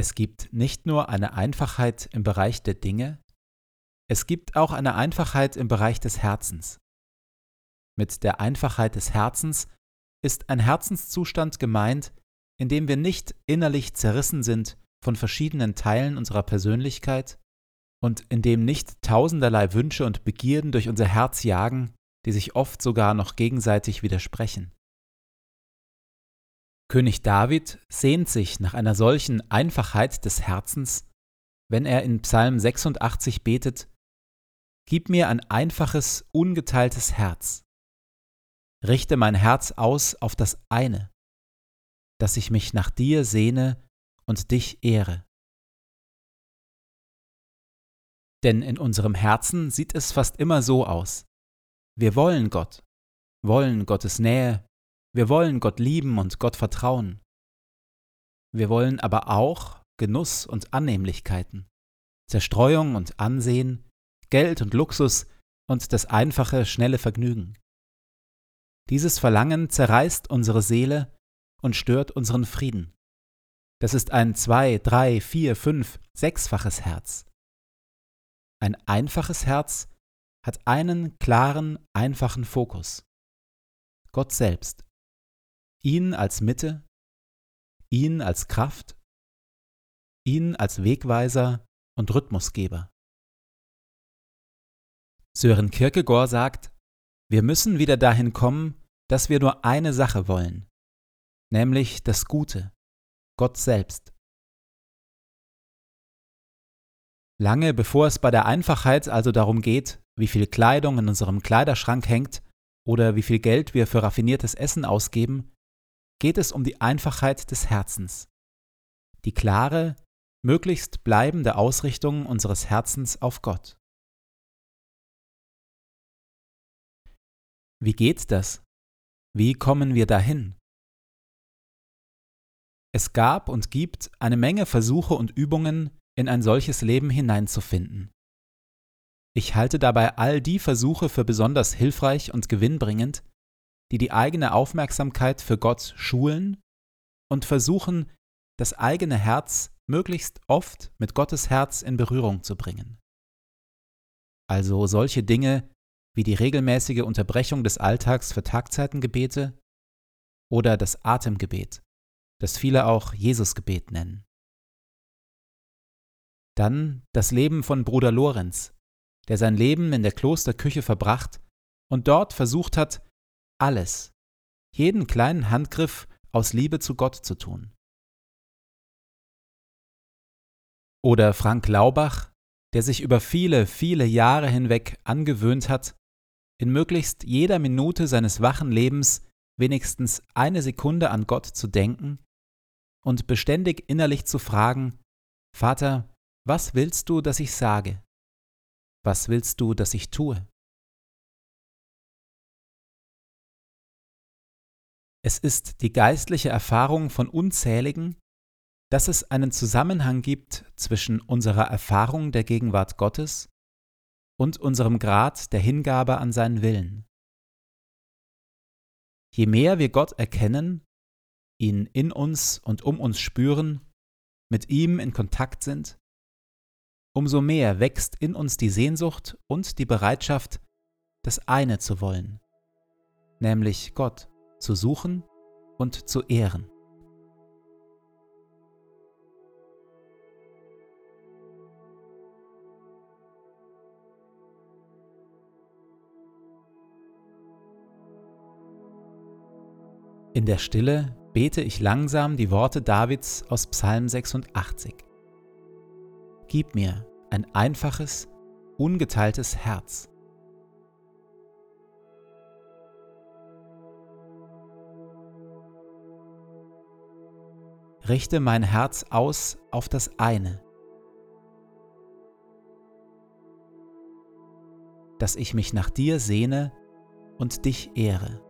Es gibt nicht nur eine Einfachheit im Bereich der Dinge, es gibt auch eine Einfachheit im Bereich des Herzens. Mit der Einfachheit des Herzens ist ein Herzenszustand gemeint, in dem wir nicht innerlich zerrissen sind von verschiedenen Teilen unserer Persönlichkeit und in dem nicht tausenderlei Wünsche und Begierden durch unser Herz jagen, die sich oft sogar noch gegenseitig widersprechen. König David sehnt sich nach einer solchen Einfachheit des Herzens, wenn er in Psalm 86 betet, Gib mir ein einfaches, ungeteiltes Herz. Richte mein Herz aus auf das eine, dass ich mich nach dir sehne und dich ehre. Denn in unserem Herzen sieht es fast immer so aus. Wir wollen Gott, wollen Gottes Nähe, wir wollen Gott lieben und Gott vertrauen. Wir wollen aber auch Genuss und Annehmlichkeiten, Zerstreuung und Ansehen, Geld und Luxus und das einfache, schnelle Vergnügen. Dieses Verlangen zerreißt unsere Seele und stört unseren Frieden. Das ist ein zwei, drei, vier, fünf, sechsfaches Herz. Ein einfaches Herz hat einen klaren, einfachen Fokus. Gott selbst ihn als Mitte, ihn als Kraft, ihn als Wegweiser und Rhythmusgeber. Sören Kierkegaard sagt, wir müssen wieder dahin kommen, dass wir nur eine Sache wollen, nämlich das Gute, Gott selbst. Lange bevor es bei der Einfachheit also darum geht, wie viel Kleidung in unserem Kleiderschrank hängt oder wie viel Geld wir für raffiniertes Essen ausgeben, geht es um die Einfachheit des Herzens, die klare, möglichst bleibende Ausrichtung unseres Herzens auf Gott. Wie geht das? Wie kommen wir dahin? Es gab und gibt eine Menge Versuche und Übungen, in ein solches Leben hineinzufinden. Ich halte dabei all die Versuche für besonders hilfreich und gewinnbringend, die die eigene Aufmerksamkeit für Gott schulen und versuchen, das eigene Herz möglichst oft mit Gottes Herz in Berührung zu bringen. Also solche Dinge wie die regelmäßige Unterbrechung des Alltags für Tagzeitengebete oder das Atemgebet, das viele auch Jesusgebet nennen. Dann das Leben von Bruder Lorenz, der sein Leben in der Klosterküche verbracht und dort versucht hat, alles, jeden kleinen Handgriff aus Liebe zu Gott zu tun. Oder Frank Laubach, der sich über viele, viele Jahre hinweg angewöhnt hat, in möglichst jeder Minute seines wachen Lebens wenigstens eine Sekunde an Gott zu denken und beständig innerlich zu fragen, Vater, was willst du, dass ich sage? Was willst du, dass ich tue? Es ist die geistliche Erfahrung von unzähligen, dass es einen Zusammenhang gibt zwischen unserer Erfahrung der Gegenwart Gottes und unserem Grad der Hingabe an seinen Willen. Je mehr wir Gott erkennen, ihn in uns und um uns spüren, mit ihm in Kontakt sind, umso mehr wächst in uns die Sehnsucht und die Bereitschaft, das eine zu wollen, nämlich Gott zu suchen und zu ehren. In der Stille bete ich langsam die Worte Davids aus Psalm 86. Gib mir ein einfaches, ungeteiltes Herz richte mein Herz aus auf das eine, dass ich mich nach dir sehne und dich ehre.